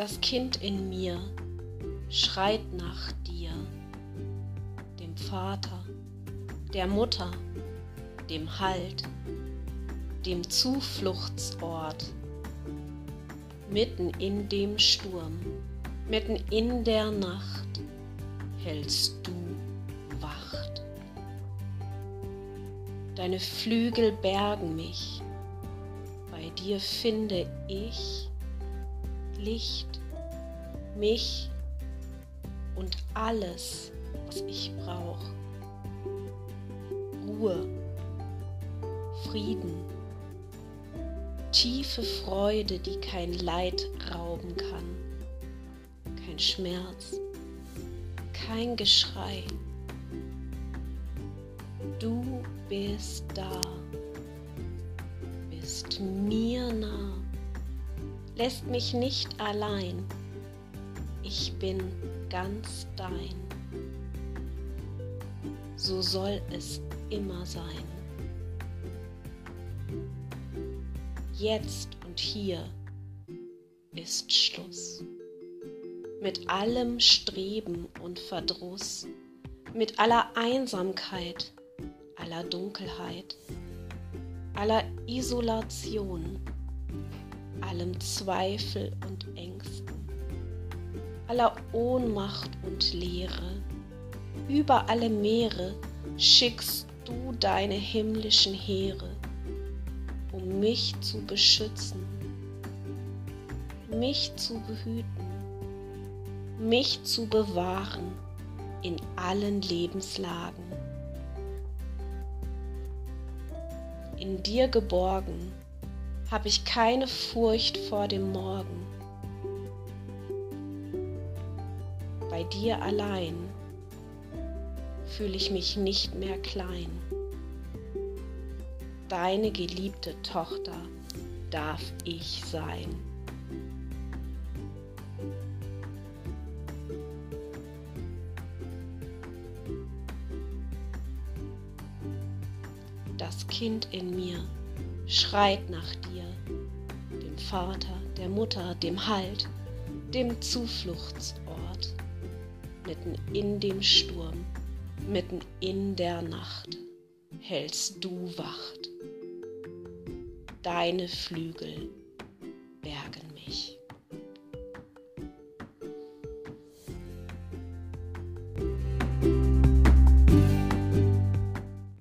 Das Kind in mir schreit nach dir, dem Vater, der Mutter, dem Halt, dem Zufluchtsort, mitten in dem Sturm, mitten in der Nacht hältst du Wacht. Deine Flügel bergen mich, bei dir finde ich Licht, mich und alles, was ich brauche. Ruhe, Frieden, tiefe Freude, die kein Leid rauben kann, kein Schmerz, kein Geschrei. Du bist da, bist mir nah lässt mich nicht allein. Ich bin ganz dein. So soll es immer sein. Jetzt und hier ist Schluss. Mit allem Streben und Verdruss, mit aller Einsamkeit, aller Dunkelheit, aller Isolation allem Zweifel und Ängsten, aller Ohnmacht und Leere, über alle Meere schickst du deine himmlischen Heere, um mich zu beschützen, mich zu behüten, mich zu bewahren in allen Lebenslagen. In dir geborgen habe ich keine Furcht vor dem Morgen. Bei dir allein fühle ich mich nicht mehr klein. Deine geliebte Tochter darf ich sein. Das Kind in mir schreit nach dir, dem Vater, der Mutter, dem Halt, dem Zufluchtsort, mitten in dem Sturm, mitten in der Nacht hältst du Wacht. Deine Flügel